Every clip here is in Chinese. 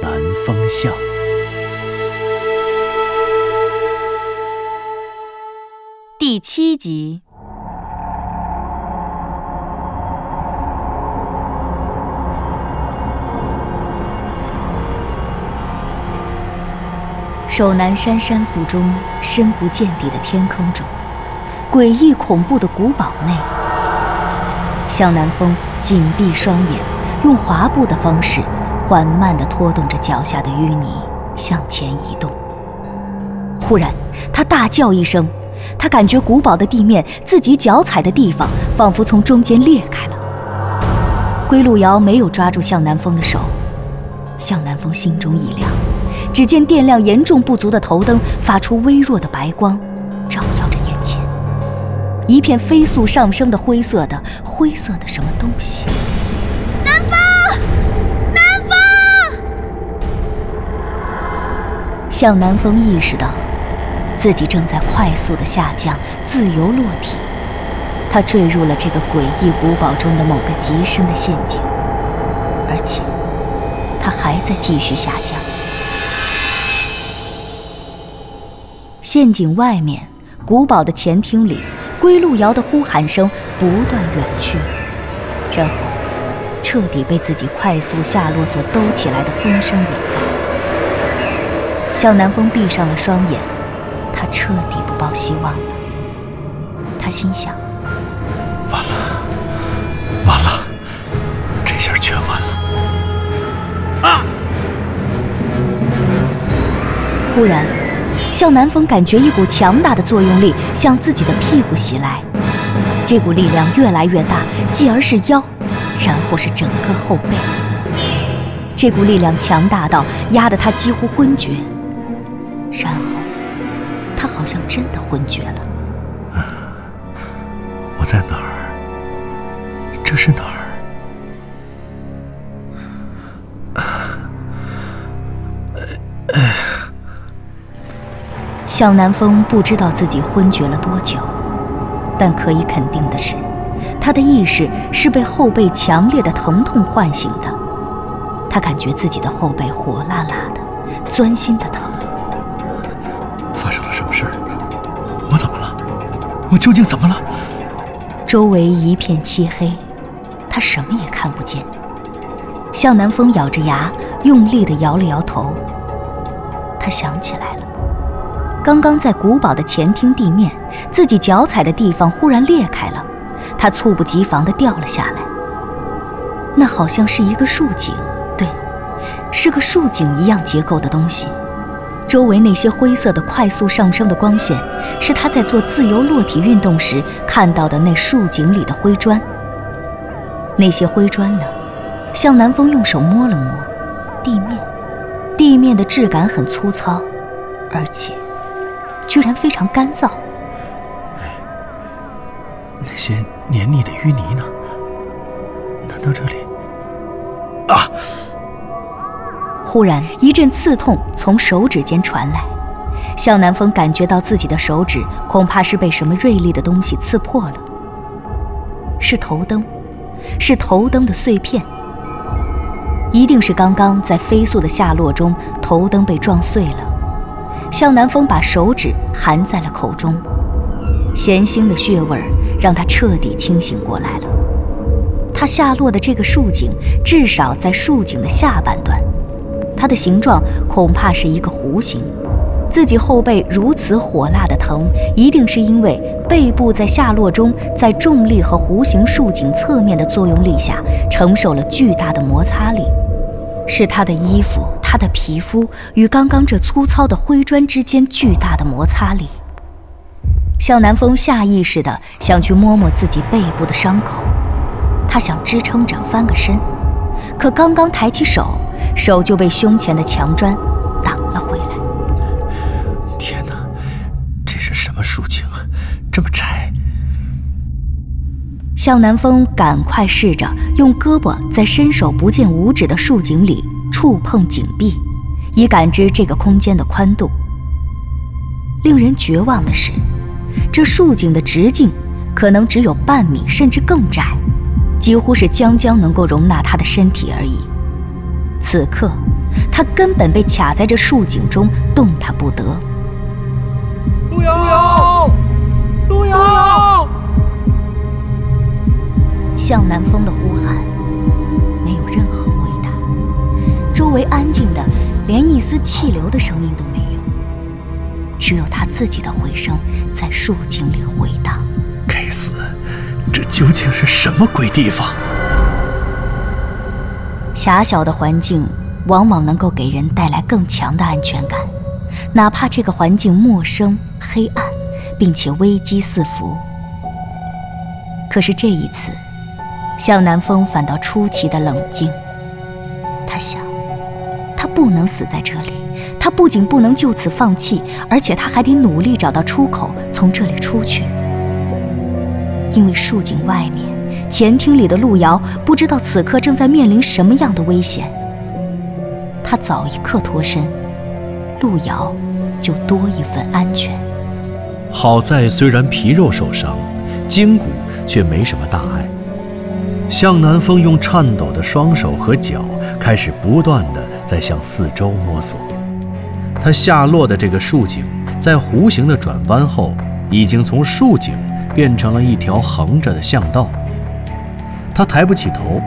南风向》。第七集。守南山山腹中深不见底的天坑中，诡异恐怖的古堡内，向南风紧闭双眼，用滑步的方式缓慢地拖动着脚下的淤泥向前移动。忽然，他大叫一声，他感觉古堡的地面，自己脚踩的地方，仿佛从中间裂开了。归路遥没有抓住向南风的手，向南风心中一凉，只见电量严重不足的头灯发出微弱的白光，照耀着眼前，一片飞速上升的灰色的灰色的什么东西。向南风意识到。自己正在快速的下降，自由落体。他坠入了这个诡异古堡中的某个极深的陷阱，而且他还在继续下降。陷阱外面，古堡的前厅里，归路遥的呼喊声不断远去，然后彻底被自己快速下落所兜起来的风声掩盖。向南风闭上了双眼。他彻底不抱希望了。他心想：完了，完了，这下全完了！啊！忽然，向南风感觉一股强大的作用力向自己的屁股袭来，这股力量越来越大，继而是腰，然后是整个后背。这股力量强大到压得他几乎昏厥，好像真的昏厥了。我在哪儿？这是哪儿？向南风不知道自己昏厥了多久，但可以肯定的是，他的意识是被后背强烈的疼痛唤醒的。他感觉自己的后背火辣辣的，钻心的疼。究竟怎么了？周围一片漆黑，他什么也看不见。向南风咬着牙，用力地摇了摇头。他想起来了，刚刚在古堡的前厅地面，自己脚踩的地方忽然裂开了，他猝不及防地掉了下来。那好像是一个竖井，对，是个竖井一样结构的东西。周围那些灰色的、快速上升的光线，是他在做自由落体运动时看到的那竖井里的灰砖。那些灰砖呢？向南风用手摸了摸地面，地面的质感很粗糙，而且居然非常干燥。那些黏腻的淤泥呢？难道这里？啊！忽然，一阵刺痛从手指间传来，向南风感觉到自己的手指恐怕是被什么锐利的东西刺破了。是头灯，是头灯的碎片，一定是刚刚在飞速的下落中，头灯被撞碎了。向南风把手指含在了口中，咸腥的血味让他彻底清醒过来了。他下落的这个竖井，至少在竖井的下半段。它的形状恐怕是一个弧形，自己后背如此火辣的疼，一定是因为背部在下落中，在重力和弧形竖井侧面的作用力下，承受了巨大的摩擦力，是他的衣服、他的皮肤与刚刚这粗糙的灰砖之间巨大的摩擦力。向南风下意识地想去摸摸自己背部的伤口，他想支撑着翻个身，可刚刚抬起手。手就被胸前的墙砖挡了回来。天哪，这是什么竖井啊？这么窄！向南风赶快试着用胳膊在伸手不见五指的竖井里触碰井壁，以感知这个空间的宽度。令人绝望的是，这竖井的直径可能只有半米，甚至更窄，几乎是将将能够容纳他的身体而已。此刻，他根本被卡在这树井中，动弹不得。陆遥，陆遥！向南风的呼喊没有任何回答，周围安静的连一丝气流的声音都没有，只有他自己的回声在树井里回荡。该死，这究竟是什么鬼地方？狭小的环境往往能够给人带来更强的安全感，哪怕这个环境陌生、黑暗，并且危机四伏。可是这一次。向南风反倒出奇的冷静。他想，他不能死在这里，他不仅不能就此放弃，而且他还得努力找到出口，从这里出去。因为树井外面，前厅里的路遥不知道此刻正在面临什么样的危险。他早一刻脱身，路遥就多一份安全。好在虽然皮肉受伤，筋骨却没什么大碍。向南风用颤抖的双手和脚开始不断的在向四周摸索。他下落的这个竖井，在弧形的转弯后，已经从竖井变成了一条横着的巷道。他抬不起头，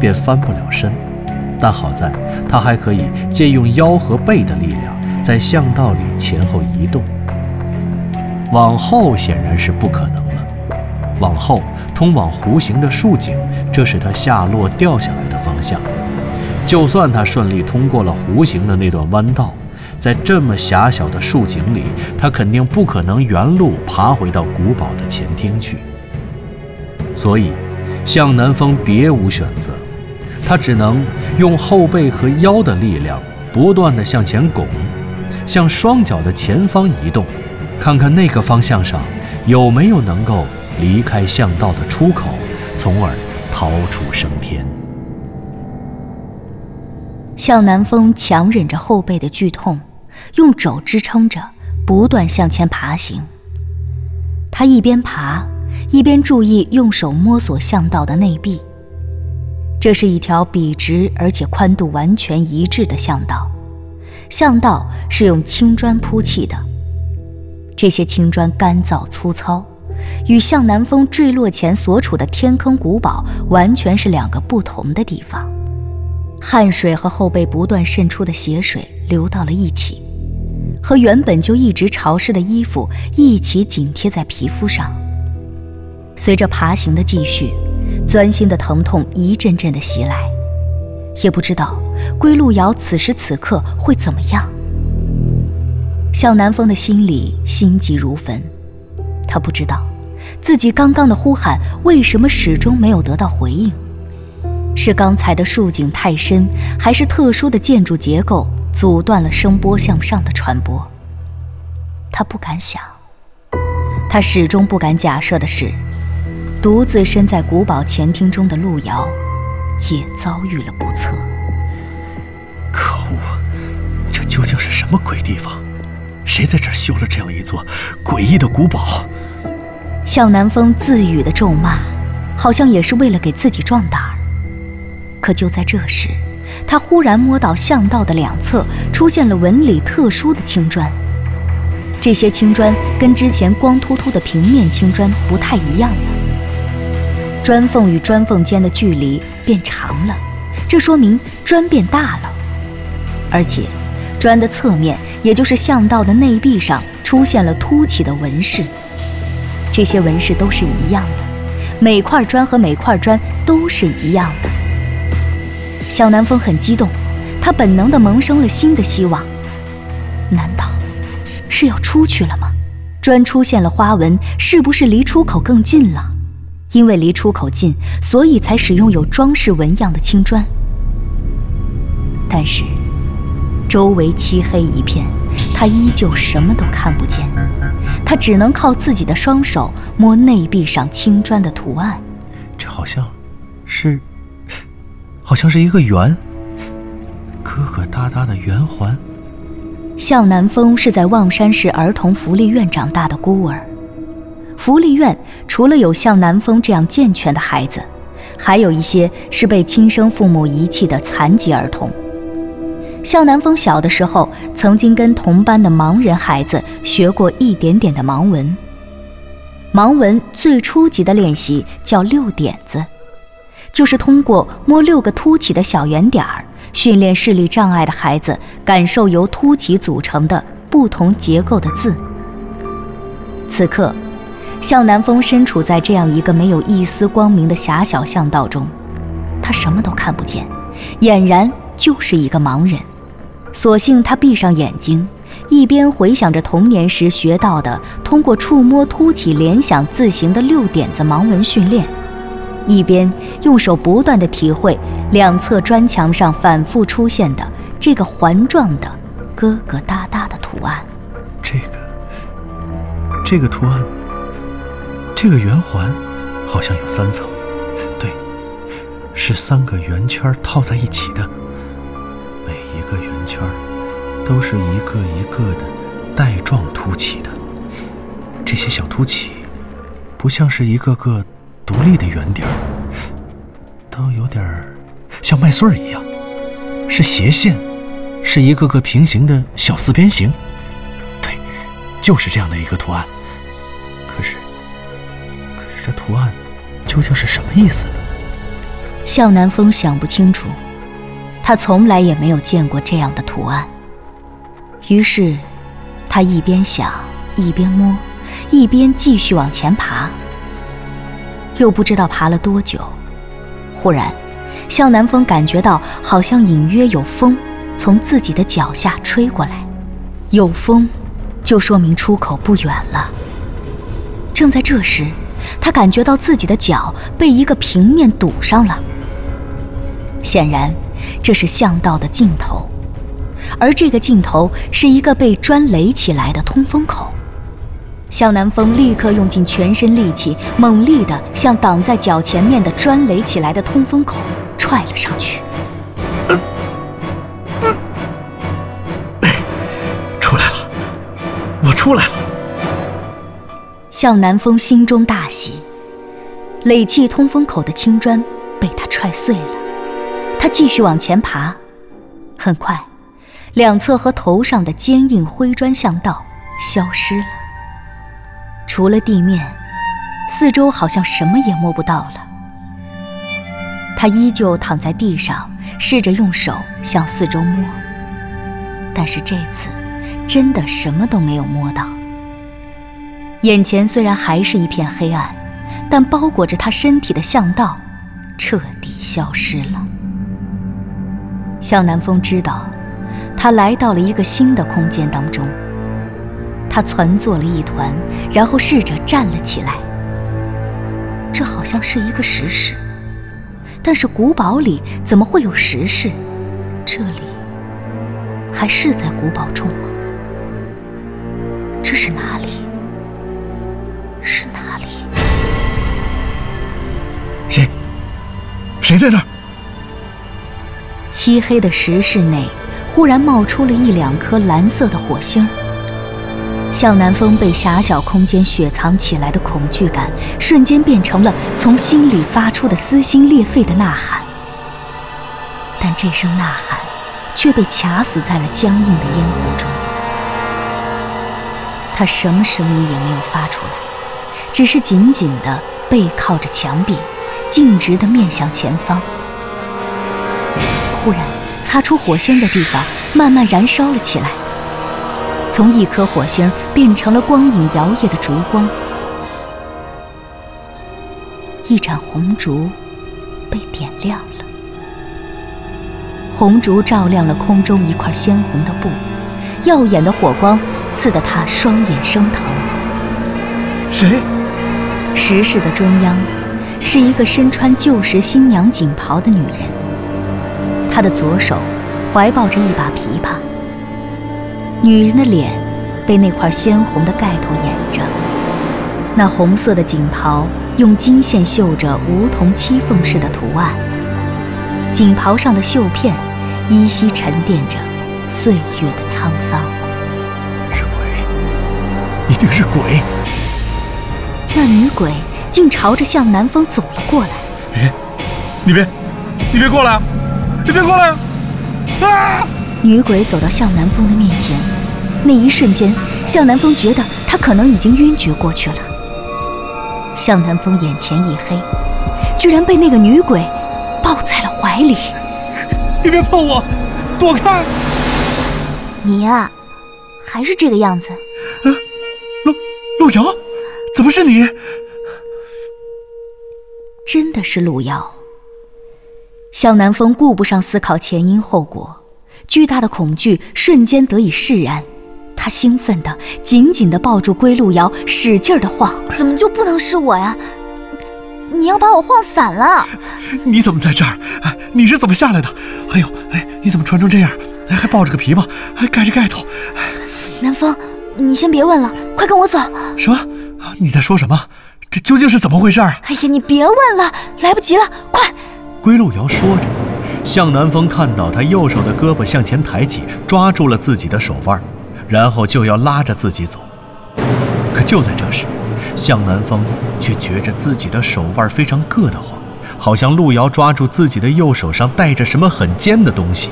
便翻不了身，但好在他还可以借用腰和背的力量，在巷道里前后移动。往后显然是不可能了。往后通往弧形的竖井，这是他下落掉下来的方向。就算他顺利通过了弧形的那段弯道，在这么狭小的竖井里，他肯定不可能原路爬回到古堡的前厅去。所以，向南风别无选择，他只能用后背和腰的力量，不断地向前拱，向双脚的前方移动，看看那个方向上有没有能够。离开巷道的出口，从而逃出升天。向南风强忍着后背的剧痛，用肘支撑着，不断向前爬行。他一边爬，一边注意用手摸索巷道的内壁。这是一条笔直而且宽度完全一致的巷道，巷道是用青砖铺砌的，这些青砖干燥粗糙。与向南风坠落前所处的天坑古堡完全是两个不同的地方，汗水和后背不断渗出的血水流到了一起，和原本就一直潮湿的衣服一起紧贴在皮肤上。随着爬行的继续，钻心的疼痛一阵阵的袭来，也不知道归路遥此时此刻会怎么样。向南风的心里心急如焚。他不知道，自己刚刚的呼喊为什么始终没有得到回应，是刚才的竖井太深，还是特殊的建筑结构阻断了声波向上的传播？他不敢想，他始终不敢假设的是，独自身在古堡前厅中的路遥，也遭遇了不测。可恶，这究竟是什么鬼地方？谁在这儿修了这样一座诡异的古堡？向南风自语的咒骂，好像也是为了给自己壮胆儿。可就在这时，他忽然摸到巷道的两侧出现了纹理特殊的青砖。这些青砖跟之前光秃秃的平面青砖不太一样了，砖缝与砖缝间的距离变长了，这说明砖变大了，而且。砖的侧面，也就是巷道的内壁上出现了凸起的纹饰。这些纹饰都是一样的，每块砖和每块砖都是一样的。小南风很激动，他本能地萌生了新的希望。难道是要出去了吗？砖出现了花纹，是不是离出口更近了？因为离出口近，所以才使用有装饰纹样的青砖。但是周围漆黑一片，他依旧什么都看不见。他只能靠自己的双手摸内壁上青砖的图案。这好像，是，好像是一个圆，疙疙瘩瘩的圆环。向南风是在望山市儿童福利院长大的孤儿。福利院除了有像南风这样健全的孩子，还有一些是被亲生父母遗弃的残疾儿童。向南风小的时候，曾经跟同班的盲人孩子学过一点点的盲文。盲文最初级的练习叫六点子，就是通过摸六个凸起的小圆点儿，训练视力障碍的孩子感受由凸起组成的不同结构的字。此刻，向南风身处在这样一个没有一丝光明的狭小巷道中，他什么都看不见，俨然就是一个盲人。索性他闭上眼睛，一边回想着童年时学到的通过触摸凸起联想字形的六点子盲文训练，一边用手不断地体会两侧砖墙上反复出现的这个环状的疙疙瘩瘩的图案。这个，这个图案，这个圆环，好像有三层，对，是三个圆圈套在一起的。每一个圆圈都是一个一个的带状凸起的，这些小凸起不像是一个个独立的圆点儿，都有点像麦穗儿一样，是斜线，是一个个平行的小四边形。对，就是这样的一个图案。图案究竟是什么意思呢？向南风想不清楚。他从来也没有见过这样的图案。于是，他一边想，一边摸，一边继续往前爬。又不知道爬了多久，忽然，向南风感觉到好像隐约有风从自己的脚下吹过来。有风，就说明出口不远了。正在这时，他感觉到自己的脚被一个平面堵上了。显然。这是巷道的尽头，而这个尽头是一个被砖垒起来的通风口。向南风立刻用尽全身力气，猛力地向挡在脚前面的砖垒起来的通风口踹了上去。出来了，我出来了！向南风心中大喜，垒砌通风口的青砖被他踹碎了。他继续往前爬，很快，两侧和头上的坚硬灰砖巷道消失了。除了地面，四周好像什么也摸不到了。他依旧躺在地上，试着用手向四周摸，但是这次真的什么都没有摸到。眼前虽然还是一片黑暗，但包裹着他身体的巷道彻底消失了。向南风知道，他来到了一个新的空间当中。他攒作了一团，然后试着站了起来。这好像是一个石室，但是古堡里怎么会有石室？这里还是在古堡中吗？这是哪里？谁在那儿？漆黑的石室内，忽然冒出了一两颗蓝色的火星。向南风被狭小空间雪藏起来的恐惧感，瞬间变成了从心里发出的撕心裂肺的呐喊。但这声呐喊，却被卡死在了僵硬的咽喉中。他什么声音也没有发出来，只是紧紧地背靠着墙壁，径直地面向前方。忽然，擦出火星的地方慢慢燃烧了起来，从一颗火星变成了光影摇曳的烛光。一盏红烛被点亮了，红烛照亮了空中一块鲜红的布，耀眼的火光刺得他双眼生疼。谁？石室的中央，是一个身穿旧时新娘锦袍的女人。她的左手怀抱着一把琵琶。女人的脸被那块鲜红的盖头掩着，那红色的锦袍用金线绣着梧桐栖凤式的图案，锦袍上的绣片依稀沉淀着岁月的沧桑。是鬼，一定是鬼！那女鬼竟朝着向南风走了过来。别，你别，你别过来！你别过来！啊！女鬼走到向南风的面前，那一瞬间，向南风觉得他可能已经晕厥过去了。向南风眼前一黑，居然被那个女鬼抱在了怀里。你别碰我，躲开！你呀，还是这个样子。啊，陆陆瑶，怎么是你？真的是路遥。向南风顾不上思考前因后果，巨大的恐惧瞬间得以释然。他兴奋的紧紧的抱住归路遥，使劲的晃。怎么就不能是我呀？你要把我晃散了！你怎么在这儿？你是怎么下来的？还有，哎，你怎么穿成这样？哎，还抱着个琵琶，还盖着盖头。南风，你先别问了，快跟我走。什么？你在说什么？这究竟是怎么回事？哎呀，你别问了，来不及了，快！归路遥说着，向南风看到他右手的胳膊向前抬起，抓住了自己的手腕，然后就要拉着自己走。可就在这时，向南风却觉着自己的手腕非常硌得慌，好像路遥抓住自己的右手上带着什么很尖的东西。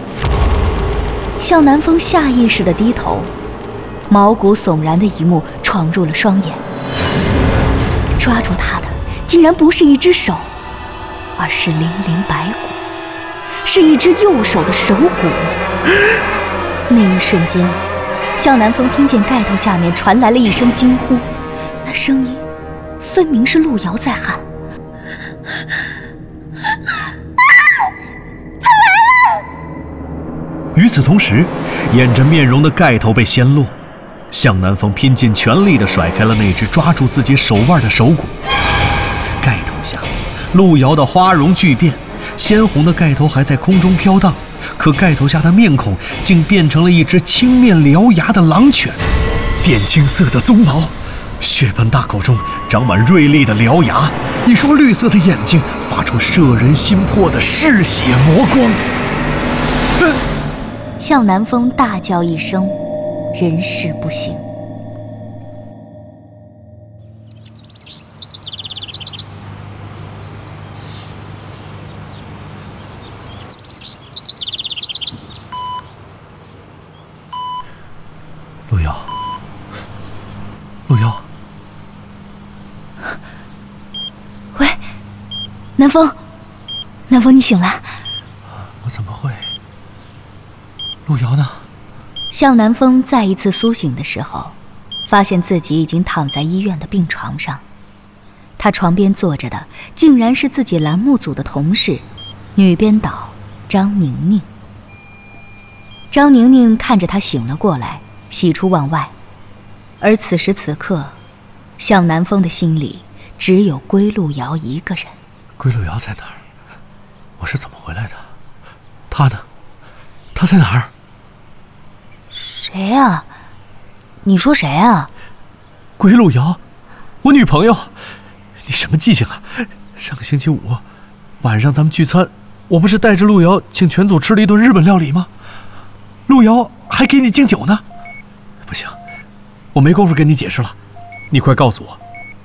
向南风下意识地低头，毛骨悚然的一幕闯入了双眼。抓住他的竟然不是一只手，而是零零白骨，是一只右手的手骨。那一瞬间，向南风听见盖头下面传来了一声惊呼，那声音分明是路遥在喊：“他来了！”与此同时，掩着面容的盖头被掀落。向南风拼尽全力地甩开了那只抓住自己手腕的手骨。盖头下，路遥的花容巨变，鲜红的盖头还在空中飘荡，可盖头下的面孔竟变成了一只青面獠牙的狼犬，靛青色的鬃毛，血盆大口中长满锐利的獠牙，一双绿色的眼睛发出摄人心魄的嗜血魔光。向南风大叫一声。人事不省。陆瑶，陆瑶，喂，南风，南风，你醒了？我怎么会？陆遥呢？向南风再一次苏醒的时候，发现自己已经躺在医院的病床上。他床边坐着的，竟然是自己栏目组的同事，女编导张宁宁。张宁宁看着他醒了过来，喜出望外。而此时此刻，向南风的心里只有归路遥一个人。归路遥在哪儿？我是怎么回来的？他呢？他在哪儿？谁呀？你说谁啊？归路遥，我女朋友。你什么记性啊？上个星期五晚上咱们聚餐，我不是带着路遥请全组吃了一顿日本料理吗？路遥还给你敬酒呢。不行，我没工夫跟你解释了。你快告诉我，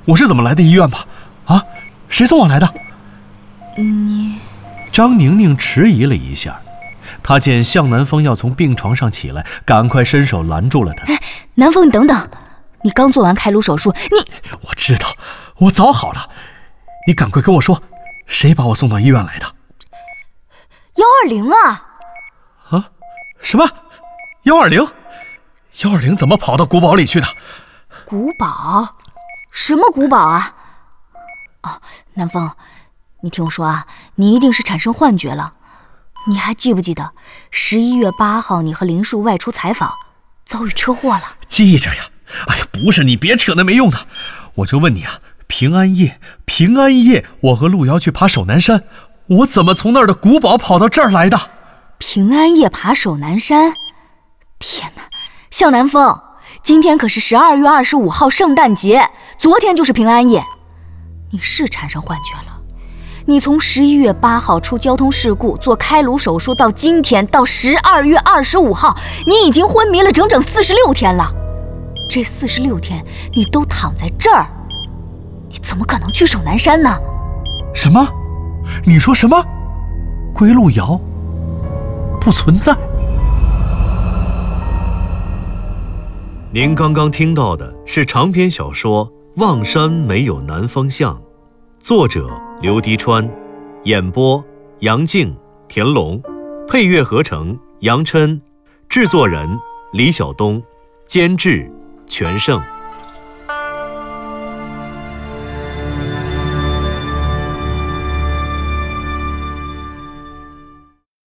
我是怎么来的医院吧？啊，谁送我来的？你。张宁宁迟疑了一下。他见向南风要从病床上起来，赶快伸手拦住了他。哎，南风，你等等，你刚做完开颅手术，你……我知道，我早好了。你赶快跟我说，谁把我送到医院来的？幺二零啊！啊？什么？幺二零？幺二零怎么跑到古堡里去的？古堡？什么古堡啊？哦，南风，你听我说啊，你一定是产生幻觉了。你还记不记得十一月八号你和林树外出采访，遭遇车祸了？记着呀。哎呀，不是你别扯那没用的，我就问你啊，平安夜，平安夜，我和路遥去爬首南山，我怎么从那儿的古堡跑到这儿来的？平安夜爬首南山。天哪，向南风，今天可是十二月二十五号圣诞节，昨天就是平安夜，你是产生幻觉了。你从十一月八号出交通事故做开颅手术到今天到十二月二十五号，你已经昏迷了整整四十六天了。这四十六天你都躺在这儿，你怎么可能去守南山呢？什么？你说什么？归路遥不存在？您刚刚听到的是长篇小说《望山没有南方向》，作者刘迪川，演播杨静、田龙，配乐合成杨琛，制作人李晓东，监制全胜。